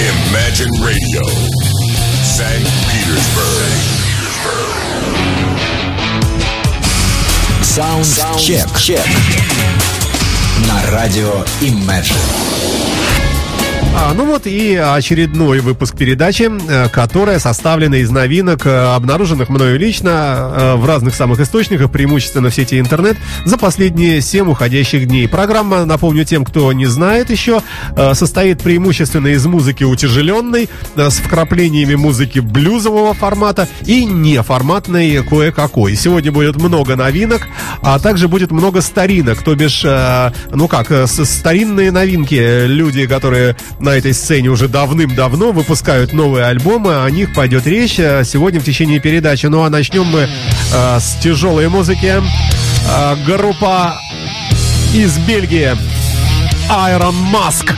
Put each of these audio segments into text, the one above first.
Imagine Radio, St. Petersburg. Саундчек. Чек. На радио Imagine. А, ну вот и очередной выпуск передачи, э, которая составлена из новинок, э, обнаруженных мною лично э, в разных самых источниках, преимущественно в сети интернет, за последние 7 уходящих дней. Программа, напомню тем, кто не знает еще, состоит преимущественно из музыки утяжеленной, с вкраплениями музыки блюзового формата и неформатной кое-какой. Сегодня будет много новинок, а также будет много старинок, то бишь, ну как, старинные новинки, люди, которые на этой сцене уже давным-давно выпускают новые альбомы, о них пойдет речь э, сегодня в течение передачи. Ну а начнем мы э, с тяжелой музыки. Э, группа из Бельгии Iron Mask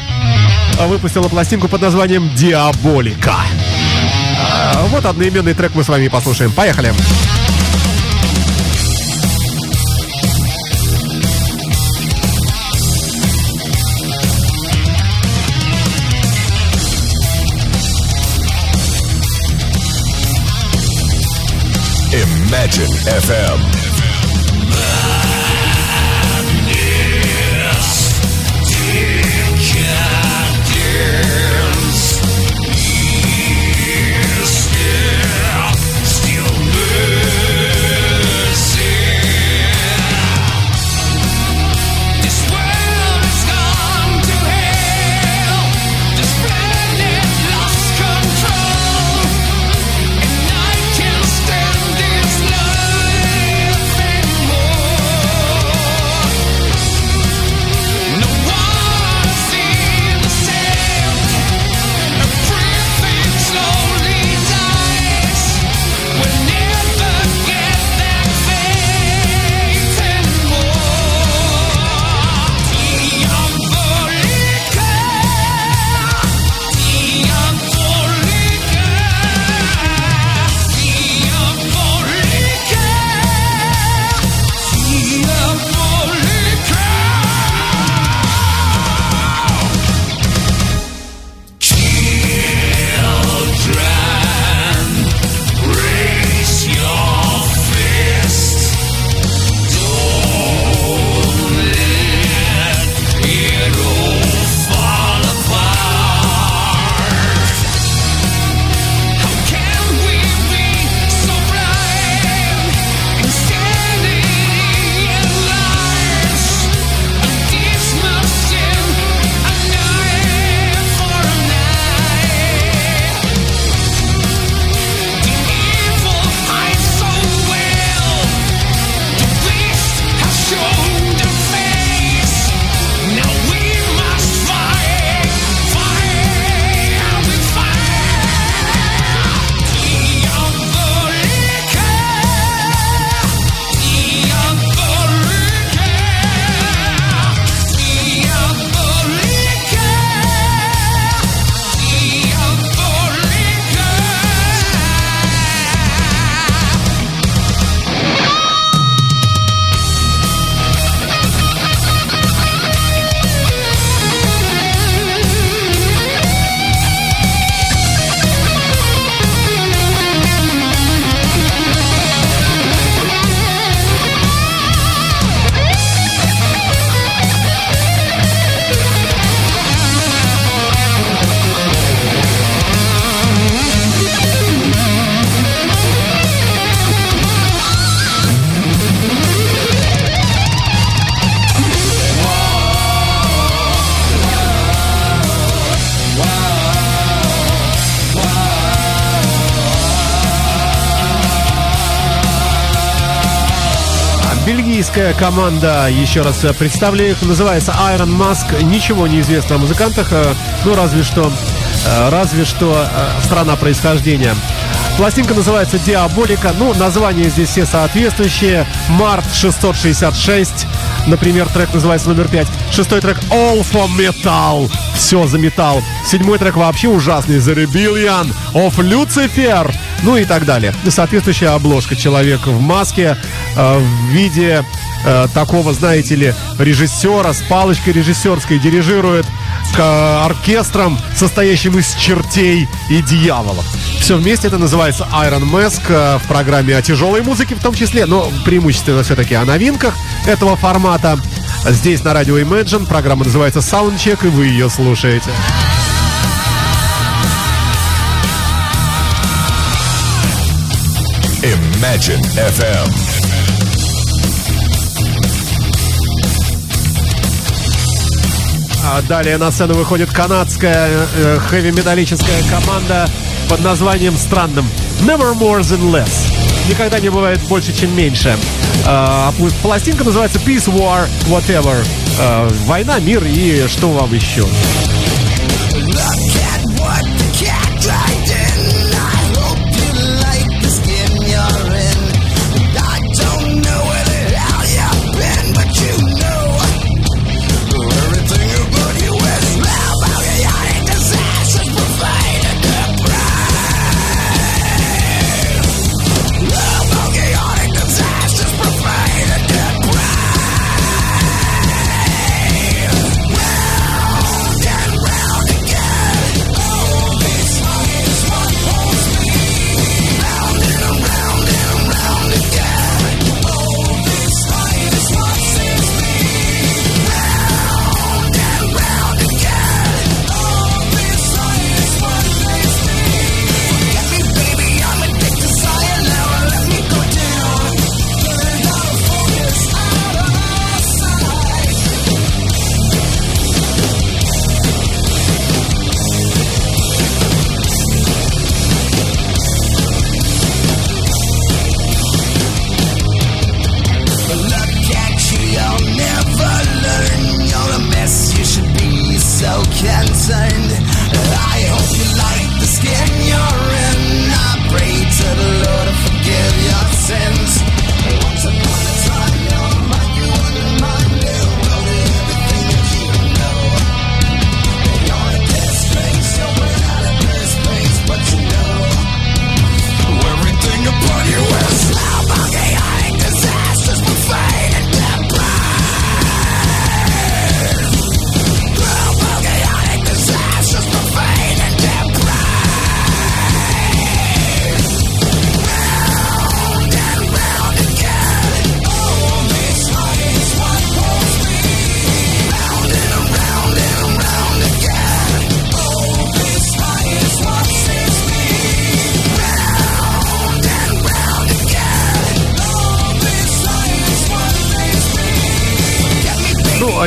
выпустила пластинку под названием Диаболика. Э, вот одноименный трек мы с вами послушаем. Поехали! Поехали! Imagine FM. Бельгийская команда, еще раз представлю их, называется Iron Mask. Ничего не известно о музыкантах, э, ну разве что, э, разве что э, страна происхождения. Пластинка называется Диаболика. Ну, названия здесь все соответствующие. Март 666. Например, трек называется номер 5. Шестой трек All for Metal. Все за металл. Седьмой трек вообще ужасный. The Rebellion of Lucifer. Ну и так далее. Соответствующая обложка. Человек в маске э, в виде э, такого, знаете ли, режиссера с палочкой режиссерской дирижирует к оркестром, состоящим из чертей и дьяволов. Все вместе это называется Iron Mask э, в программе о тяжелой музыке в том числе, но преимущественно все-таки о новинках этого формата. Здесь на радио Imagine программа называется Soundcheck, и вы ее слушаете. Imagine FM. А далее на сцену выходит канадская э, хэви-металлическая команда под названием странным Never More Than Less. Никогда не бывает больше, чем меньше. Э, пластинка называется Peace, War, Whatever. Э, война, мир и что вам еще.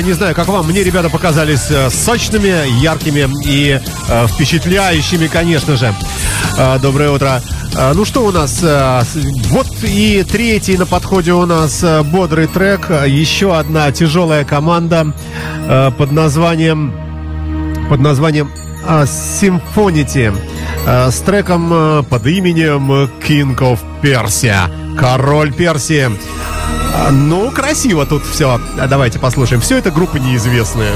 Не знаю, как вам, мне ребята показались э, сочными, яркими и э, впечатляющими, конечно же. Э, доброе утро. Э, ну что у нас? Э, вот и третий на подходе у нас э, бодрый трек. Еще одна тяжелая команда э, под названием под названием э, Symphonity э, с треком э, под именем King of Persia. Король Персии. А, ну, красиво тут все. Давайте послушаем. Все это группы неизвестные.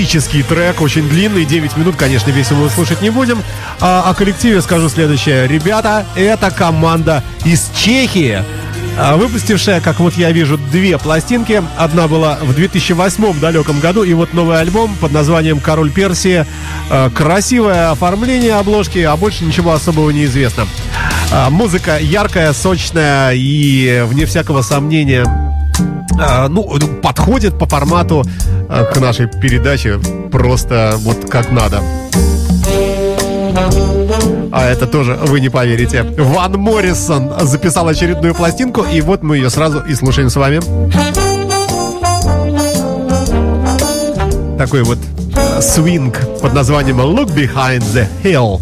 Эпический трек, очень длинный, 9 минут, конечно, весь его слушать не будем. А о коллективе скажу следующее. Ребята, это команда из Чехии, а, выпустившая, как вот я вижу, две пластинки. Одна была в 2008 далеком году, и вот новый альбом под названием «Король Персии». А, красивое оформление обложки, а больше ничего особого не известно. А, музыка яркая, сочная и, вне всякого сомнения, ну, подходит по формату а, к нашей передаче просто вот как надо. А это тоже вы не поверите. Ван Моррисон записал очередную пластинку, и вот мы ее сразу и слушаем с вами. Такой вот э, свинг под названием Look Behind the Hill.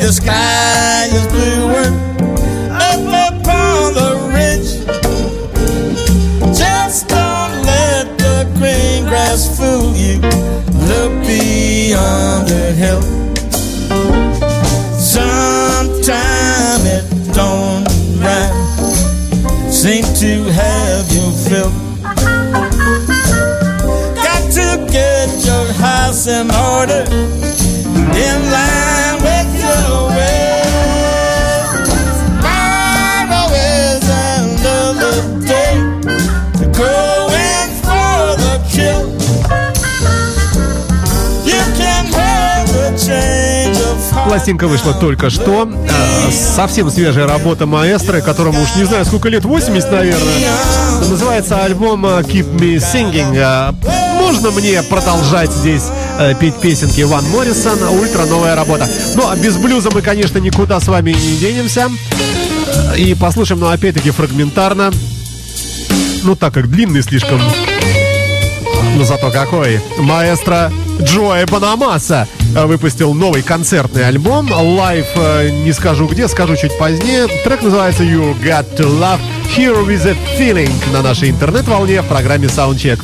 the sky is bluer up upon the ridge. Just don't let the green grass fool you. Look beyond the hill. Sometime it don't right. Seem to have your fill. in order in line Пластинка вышла только что. Э, совсем свежая работа маэстро, которому уж не знаю сколько лет, 80, наверное. Называется альбом э, Keep Me Singing. Э, можно мне продолжать здесь петь песенки Ван Моррисон, ультра новая работа. Ну, а без блюза мы, конечно, никуда с вами не денемся. И послушаем, но опять-таки фрагментарно. Ну, так как длинный слишком. Но зато какой. Маэстро Джоэ Банамаса выпустил новый концертный альбом. Live э, не скажу где, скажу чуть позднее. Трек называется You Got To Love Here With A Feeling на нашей интернет-волне в программе Soundcheck.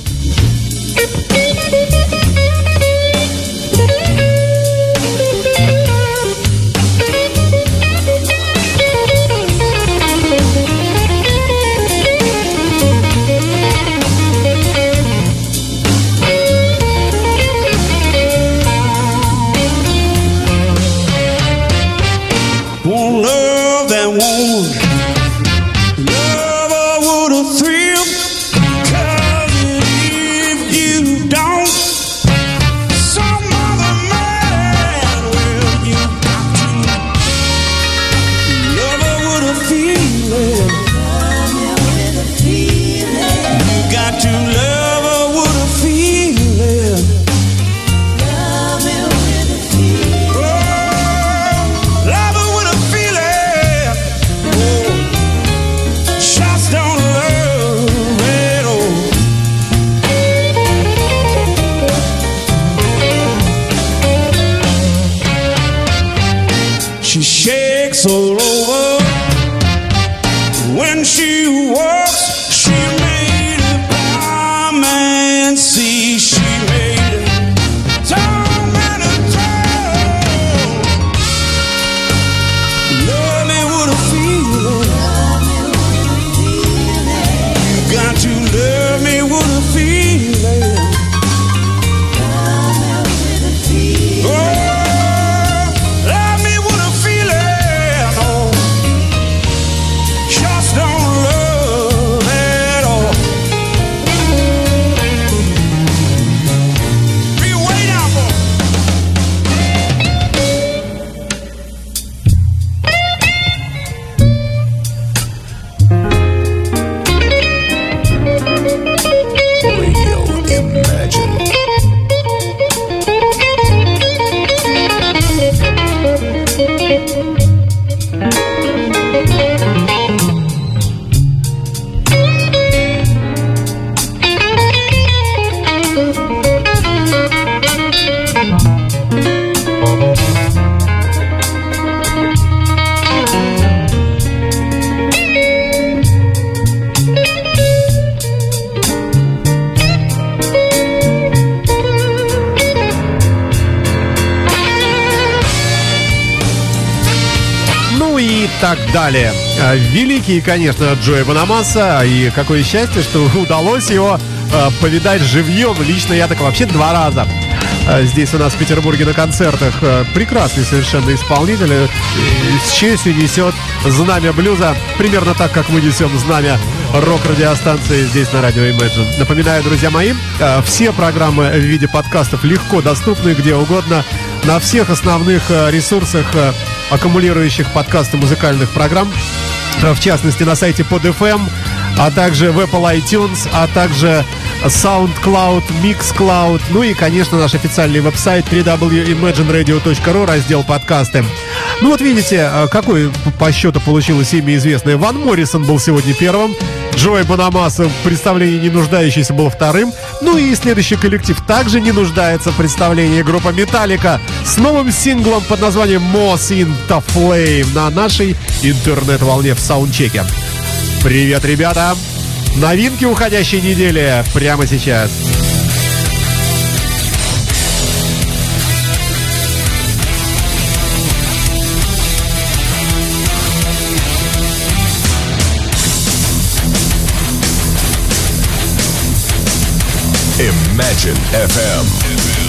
Великий, конечно, Джои Банамаса. И какое счастье, что удалось его а, повидать живьем. Лично я так вообще два раза. а, Здесь у нас в Петербурге на концертах А, прекрасный совершенно исполнитель. э, С честью несет знамя блюза. Примерно так, как мы несем знамя рок-радиостанции здесь на радио Imagine. Напоминаю, друзья мои, все программы в виде подкастов легко доступны где угодно на всех основных ресурсах аккумулирующих подкасты музыкальных программ, в частности на сайте PodFM, а также в Apple iTunes, а также SoundCloud, Mixcloud, ну и, конечно, наш официальный веб-сайт www.imagineradio.ru, раздел подкасты. Ну вот видите, э, какой по счету получилось имя известное. Ван Моррисон был сегодня первым, Джой Банамаса в представлении не нуждающийся был вторым. Ну и следующий коллектив также не нуждается в представлении группа Металлика с новым синглом под названием Moss in the Flame на нашей интернет-волне в саундчеке. Привет, ребята! Новинки уходящей недели прямо сейчас. Imagine FM.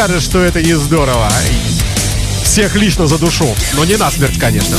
Скажет, что это не здорово? Всех лично за душу. Но не насмерть, конечно.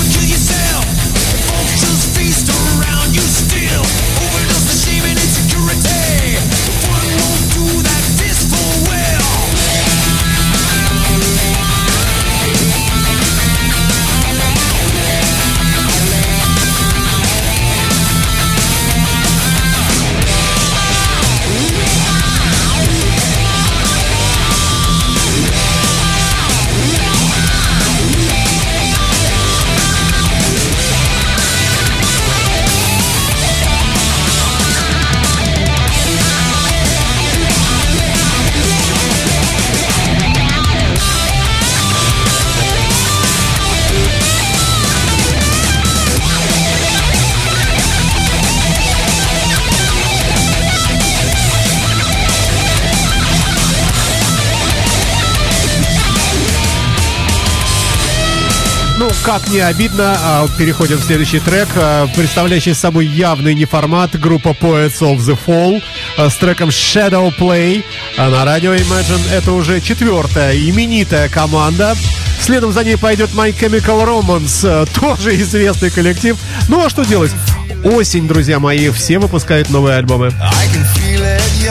Как не обидно, а, переходим в следующий трек, а, представляющий собой явный неформат группа Poets of the Fall а, с треком Shadow Play. А на радио Imagine это уже четвертая именитая команда. Следом за ней пойдет My Chemical Romance, а, тоже известный коллектив. Ну а что делать? Осень, друзья мои, все выпускают новые альбомы. I can feel it young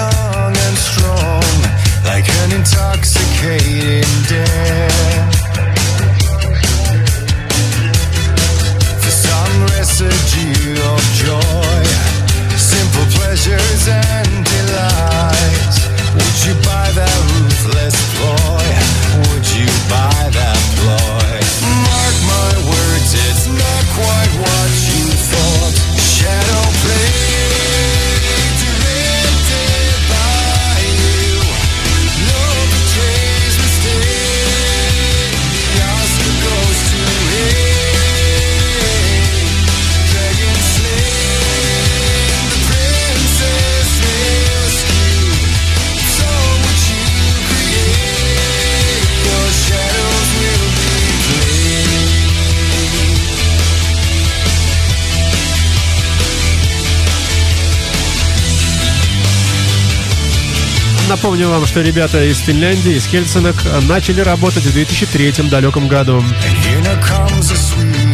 Напомню вам, что ребята из Финляндии, из Хельсинок, начали работать в 2003 далеком году. And here comes a sweet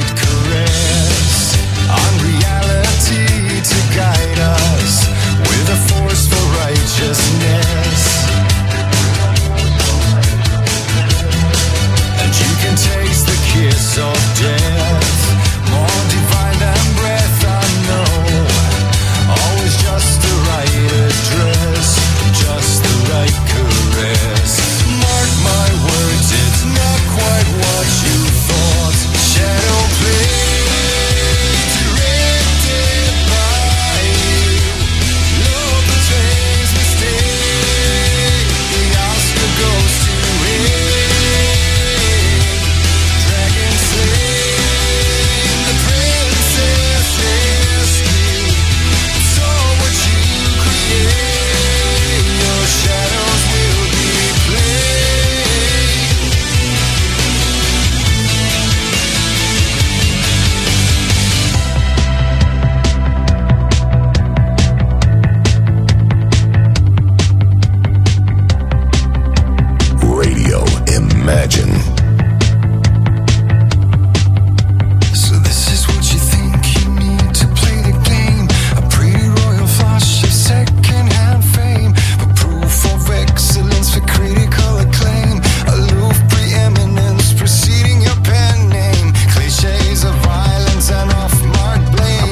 blame.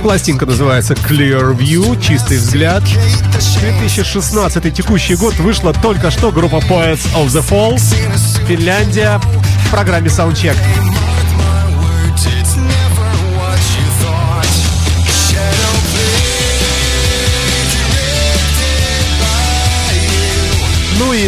Пластинка называется Clear View, чистый взгляд. 2016 текущий год вышла только что группа Poets of the Fall, Финляндия, в программе Soundcheck.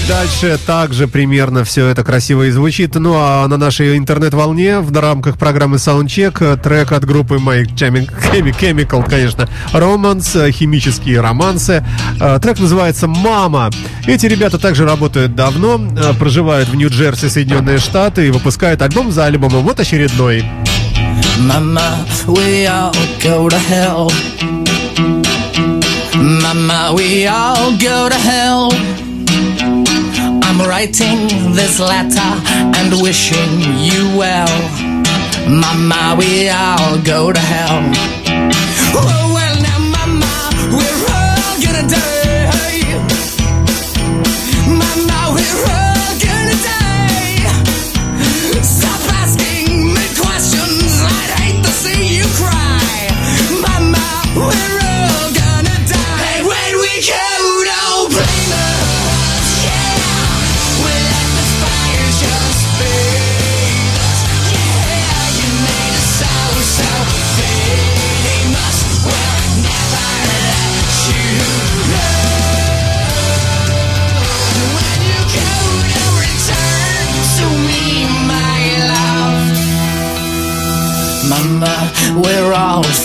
Дальше также примерно все это красиво и звучит. Ну а на нашей интернет-волне в рамках программы Soundcheck трек от группы My Chemi- Chemi- Chemical, конечно, Romance, э, химические романсы. Э, Трек называется «Мама». Эти ребята также работают давно, э, проживают в Нью-Джерси, Соединенные Штаты и выпускают альбом за альбомом. Вот очередной. Mama, we all go to hell. Mama, we all go to hell. I'm writing this letter and wishing you well. Mama, we all go to hell. Oh, well, now, Mama, we're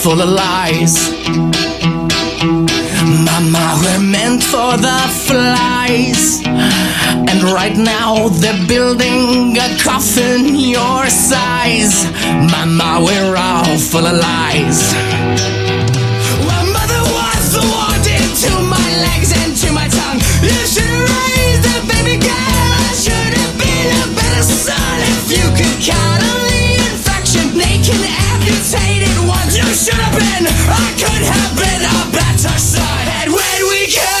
full of lies. Mama, we're meant for the flies. And right now they're building a coffin your size. Mama, we're all full of lies. Should have been. I could have been a better son. And when we go,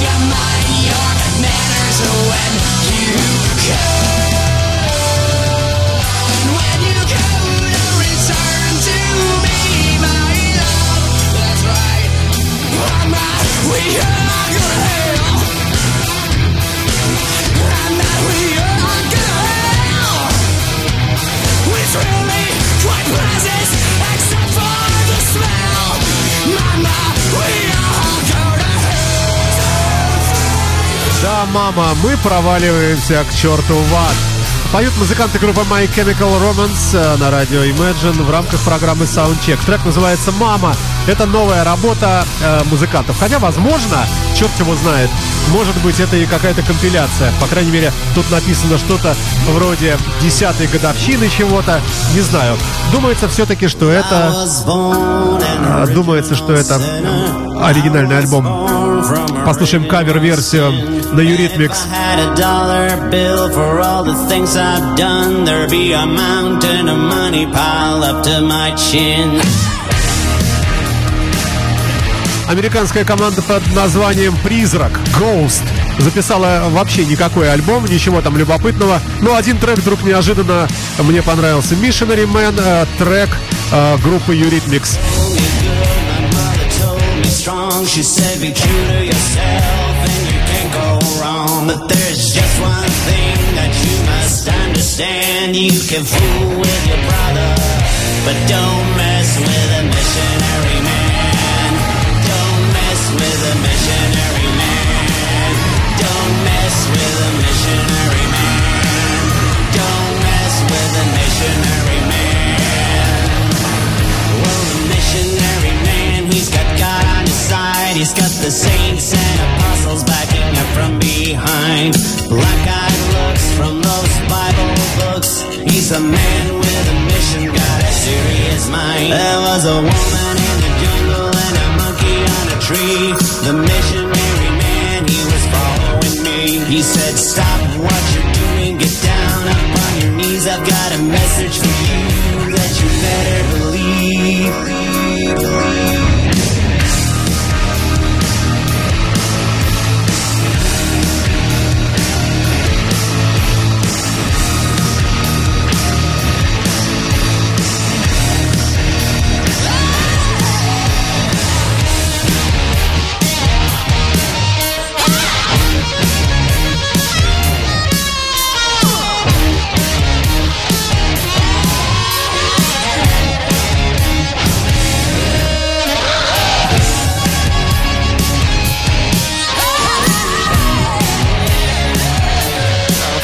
your mind, your manners when you go. When you to return to me, my love, that's right. Mama, we мама, мы проваливаемся к черту в ад. Поют музыканты группы My Chemical Romance э, на радио Imagine в рамках программы Soundcheck. Трек называется «Мама». Это новая работа э, музыкантов. Хотя, возможно, черт его знает, может быть, это и какая-то компиляция. По крайней мере, тут написано что-то вроде десятой годовщины чего-то. Не знаю. Думается все-таки, что это... а, Думается, что это оригинальный альбом. Послушаем кавер-версию на Eurythmics. there'd be a mountain of money piled up to my chin. Американская команда под названием «Призрак» Ghost записала вообще никакой альбом, ничего там любопытного. Но один трек вдруг неожиданно мне понравился. Missionary Man, э, трек э, группы brother, but don't mess with a missionary man. The saints and apostles backing up from behind. Black-eyed looks from those Bible books. He's a man with a mission, got a serious mind. There was a woman in the jungle and a monkey on a tree. The missionary man, he was following me. He said, stop what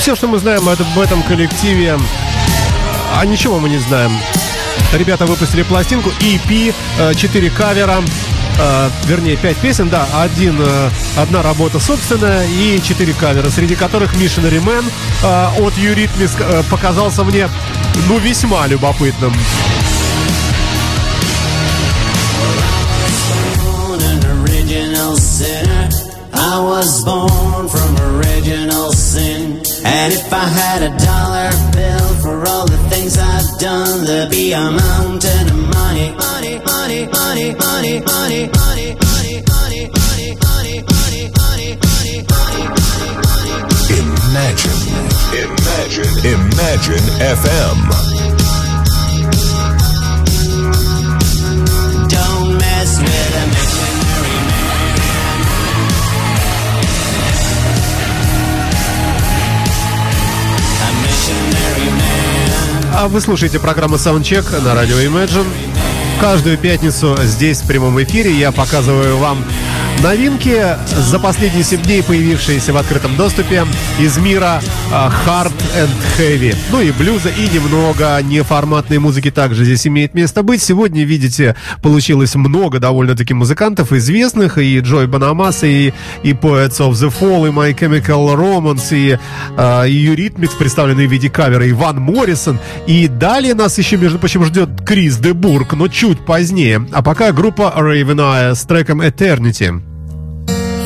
Все, что мы знаем об этом коллективе, а ничего мы не знаем. Ребята выпустили пластинку EP, 4 кавера, э, вернее, 5 песен, да, один, э, одна работа собственная и 4 кавера, среди которых Missionary Man э, от э, показался мне, ну, весьма любопытным. I was born. And if I had a dollar bill for all the things I've done, there'd be a mountain of money, money, money, money, money, money, money, money, money, money, money, money, money, money, money. Imagine. Imagine. Imagine FM. А вы слушаете программу Soundcheck на радио Imagine. Каждую пятницу здесь в прямом эфире я показываю вам новинки за последние 7 дней, появившиеся в открытом доступе из мира а, Hard and Heavy. Ну и блюза, и немного неформатной музыки также здесь имеет место быть. Сегодня, видите, получилось много довольно-таки музыкантов известных, и Джой Банамас, и, и Poets of the Fall, и My Chemical Romance, и, а, и Eurythmics, представленные в виде кавера, и Ван Моррисон. И далее нас еще, между прочим, ждет Крис де Бург, но чуть позднее. А пока группа Raven Eye с треком Eternity.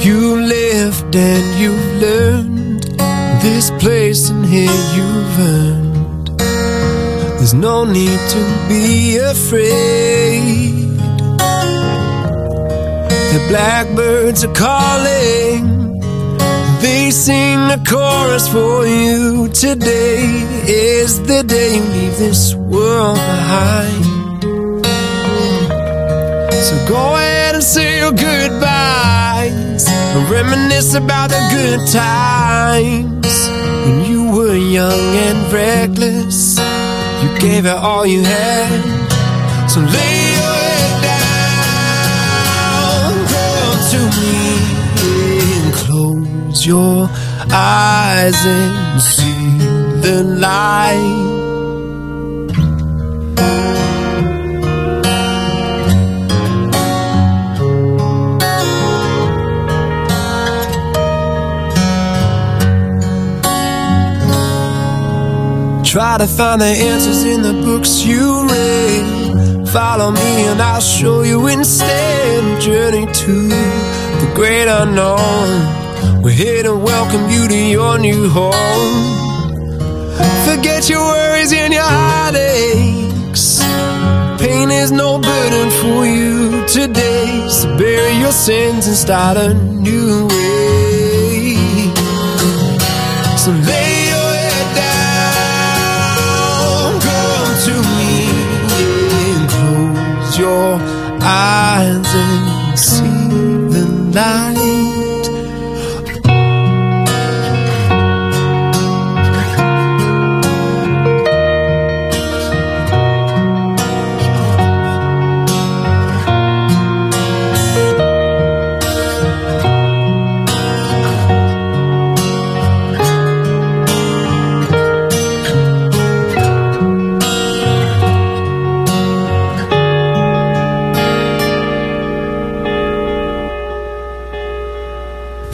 You lived and you've learned this place and here you've earned. There's no need to be afraid. The blackbirds are calling. They sing a chorus for you. Today is the day you leave this world behind. So go ahead and say your goodbyes and reminisce about the good times when you were young and reckless. You gave it all you had. So lay your head down, come to me and close your eyes and see the light. Try to find the answers in the books you read. Follow me and I'll show you instead. Journey to the great unknown. We're here to welcome you to your new home. Forget your worries and your heartaches. Pain is no burden for you today. So bury your sins and start a I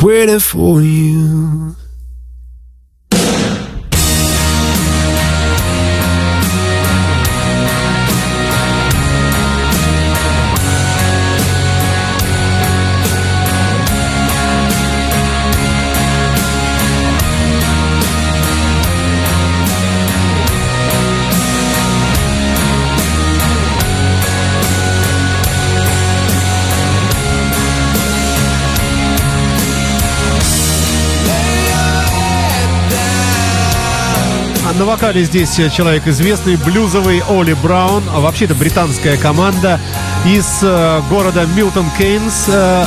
Waiting for you. Вокале здесь э, человек известный, блюзовый Оли Браун. А вообще это британская команда из э, города Милтон Кейнс. э,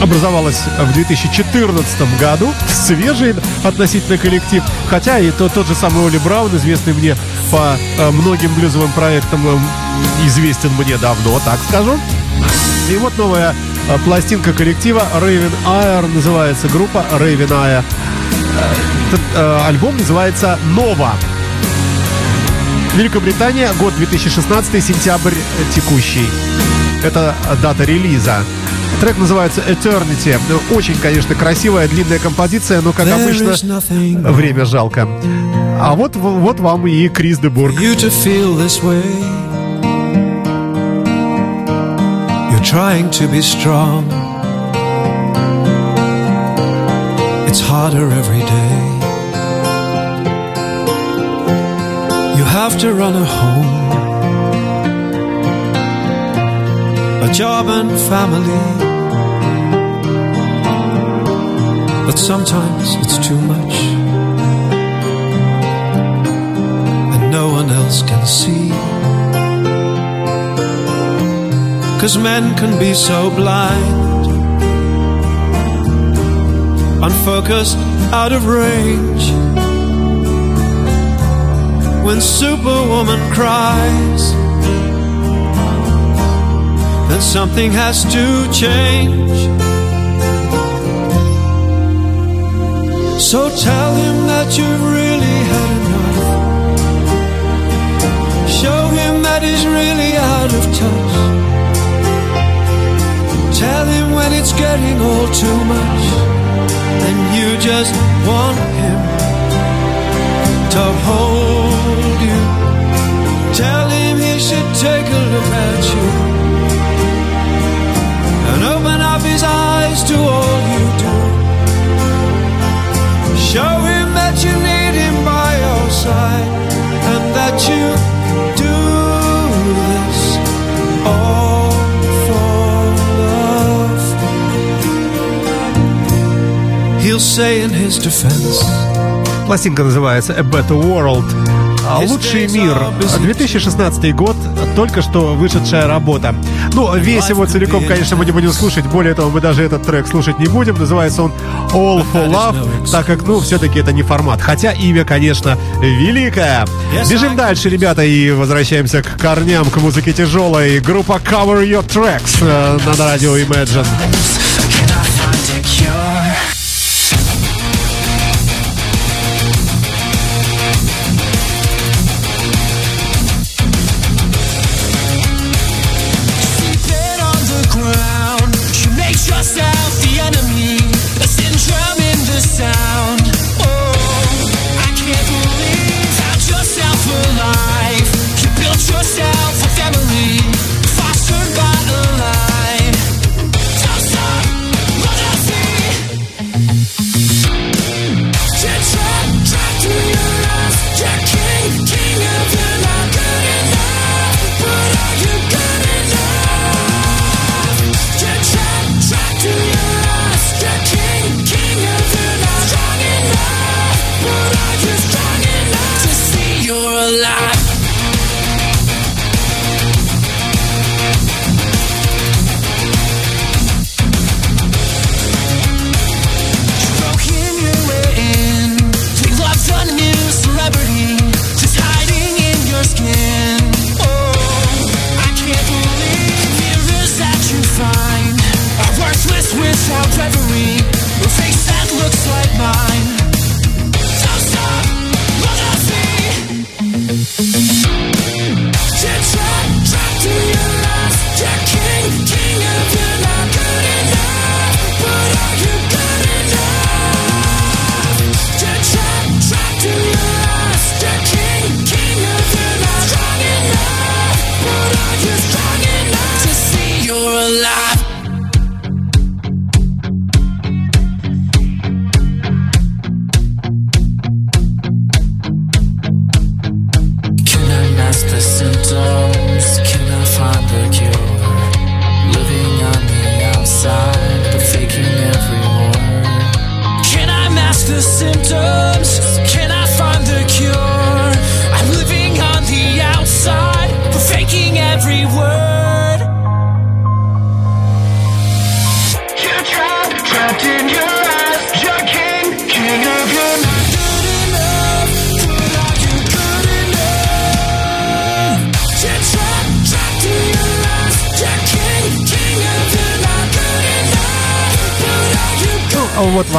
образовалась в 2014 году. Свежий относительно коллектив. Хотя и тот, тот же самый Оли Браун, известный мне по э, многим блюзовым проектам, э, известен мне давно, так скажу. И вот новая э, пластинка коллектива Raven Air, называется группа Raven Air. Этот э, альбом называется «Нова». Великобритания, год 2016, сентябрь текущий. Это дата релиза. Трек называется Eternity. Очень, конечно, красивая, длинная композиция, но, как обычно, время жалко. А вот, вот вам и Крис Дебург. trying to be strong. It's harder every day. You have to run a home, a job and family. But sometimes it's too much. and no one else can see. Cause men can be so blind, unfocused, out of range. When Superwoman cries, then something has to change. So tell him that you've really had enough. Show him that he's really out of touch. Tell him when it's getting all too much. And you just want him to hold you. Tell him he should take a look at you. And open up his eyes to all you do. Show him that you need him by your side and that you He'll say in his defense. Пластинка называется A Better World. А Лучший мир. 2016 год, только что вышедшая работа. Ну, весь его целиком, конечно, мы не будем слушать. Более того, мы даже этот трек слушать не будем. Называется он All for Love, так как, ну, все-таки это не формат. Хотя имя, конечно, великое. Бежим дальше, ребята, и возвращаемся к корням, к музыке тяжелой. Группа Cover Your Tracks э, на радио Imagine.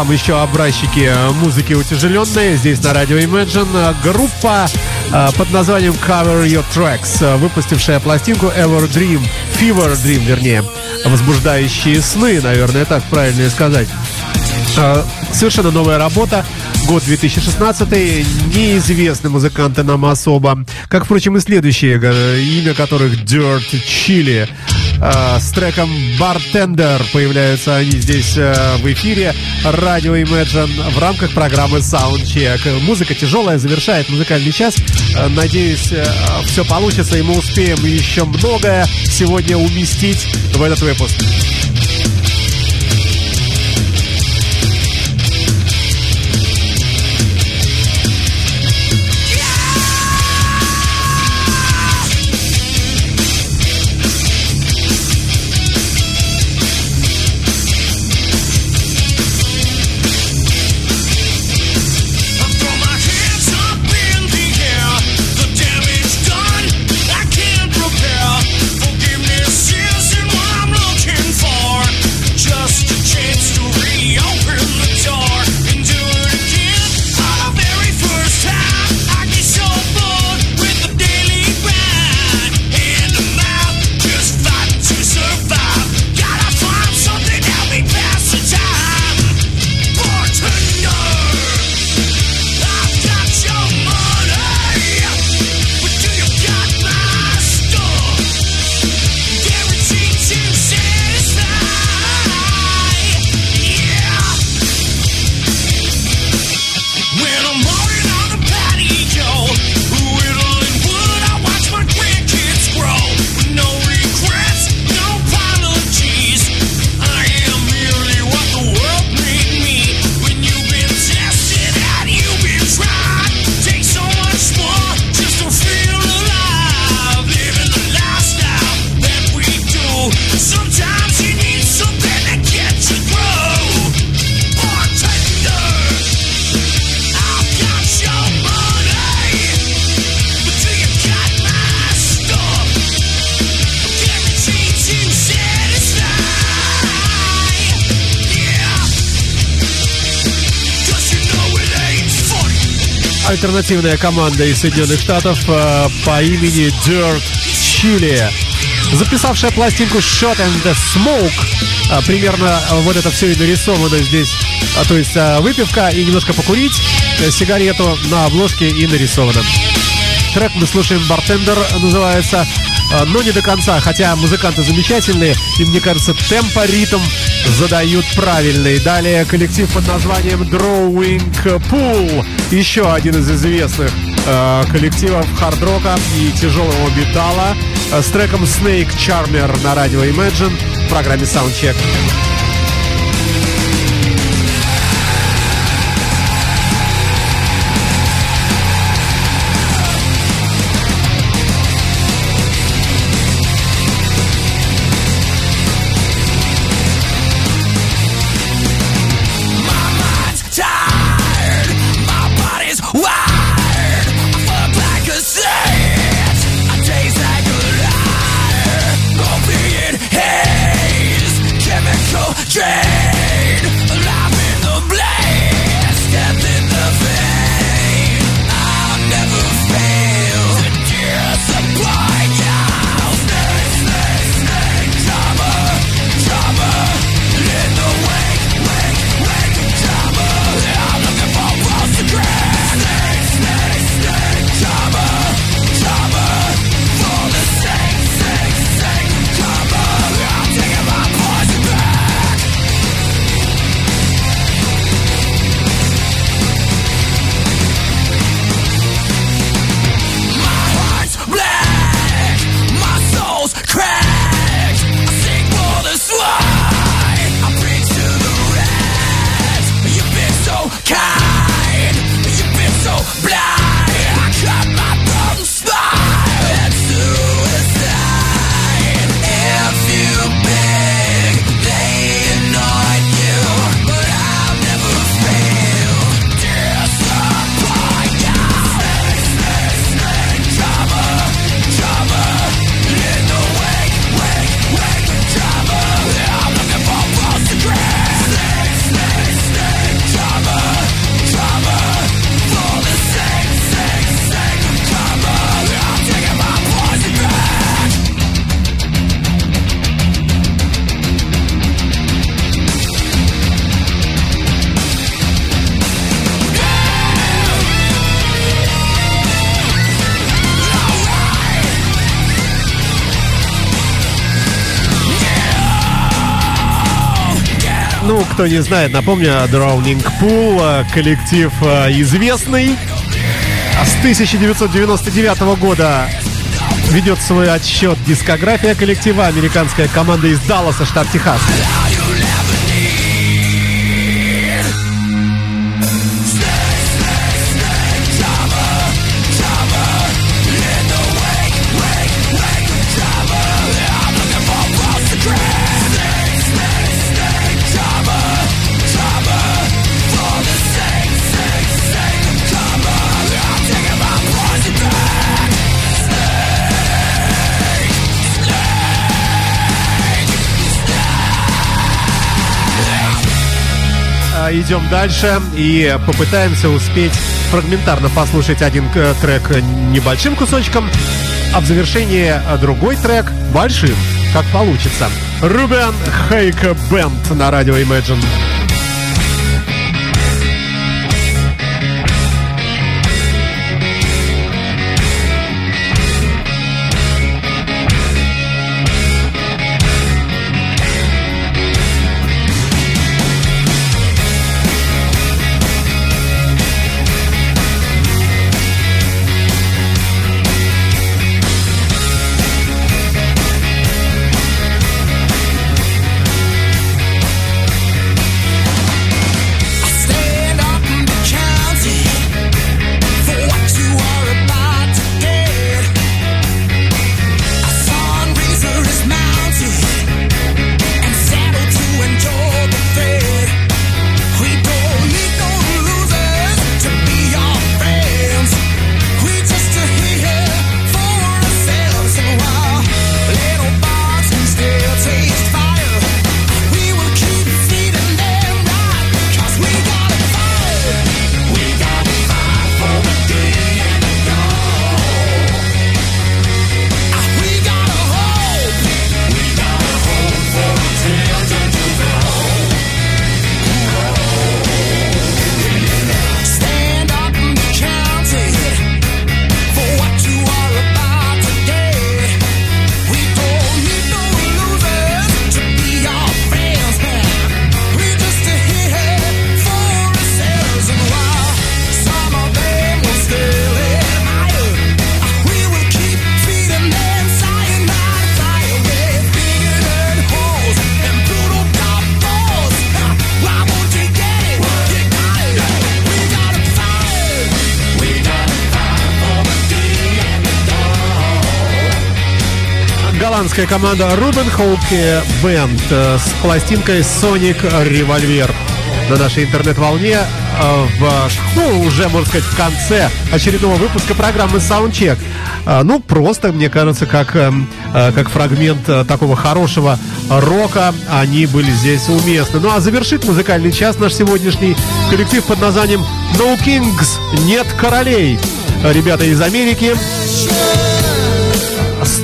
Вам еще образчики музыки утяжеленной здесь на радио Imagine. Группа э, под названием Cover Your Tracks, э, выпустившая пластинку Ever Dream, Fever Dream, вернее, возбуждающие сны, наверное, так правильно сказать. Э, Совершенно новая работа, год 2016, неизвестны музыканты нам особо, как, впрочем, и следующие, э, имя которых Dirt Chili. Э, С треком Bartender появляются они здесь э, в эфире радио Imagine в рамках программы Soundcheck. Музыка тяжелая, завершает музыкальный час. Э, Надеюсь, все получится, и мы успеем еще многое сегодня уместить в этот выпуск. Альтернативная команда из Соединенных Штатов э, по имени Dirt Chili, записавшая пластинку Shot and the Smoke. А, примерно э, вот это все и нарисовано здесь. А, то есть э, выпивка и немножко покурить, э, сигарету на обложке и нарисовано. Трек мы слушаем «Бартендер» называется, э, но не до конца, хотя музыканты замечательные, и мне кажется, темпо, ритм задают правильный. Далее коллектив под названием Drawing Pool, еще один из известных э, коллективов хард-рока и тяжелого металла э, с треком Snake Charmer на радио Imagine в программе Soundcheck. Кто не знает, напомню, Drowning Pool, э, коллектив э, известный. А С 1999 года ведет свой отсчет дискография коллектива американская команда из Далласа, штат Техас. Идем дальше и попытаемся успеть фрагментарно послушать один э, трек небольшим кусочком, а в завершении э, другой трек большим, как получится. Рубен Хейка Бенд на радио Imagine. Голландская команда Рубен Хоуке Бенд э, с пластинкой Sonic Revolver на нашей интернет-волне э, в, ну, уже, можно сказать, в конце очередного выпуска программы Soundcheck. Э, Ну, просто, мне кажется, как, э, э, как фрагмент такого хорошего рока они были здесь уместны. Ну, а завершит музыкальный час наш сегодняшний коллектив под названием No Kings, нет королей. Ребята из Америки,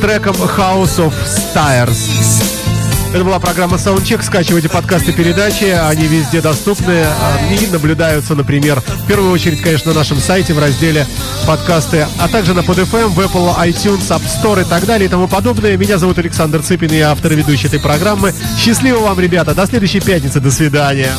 треком House of Stars. Это была программа Soundcheck. Скачивайте подкасты передачи. Они везде доступны и наблюдаются, например, в первую очередь, конечно, на нашем сайте в разделе подкасты, а также на PodFM, в Apple, iTunes, App Store и так далее и тому подобное. Меня зовут Александр Цыпин, я автор и ведущий этой программы. Счастливо вам, ребята. До следующей пятницы. До свидания.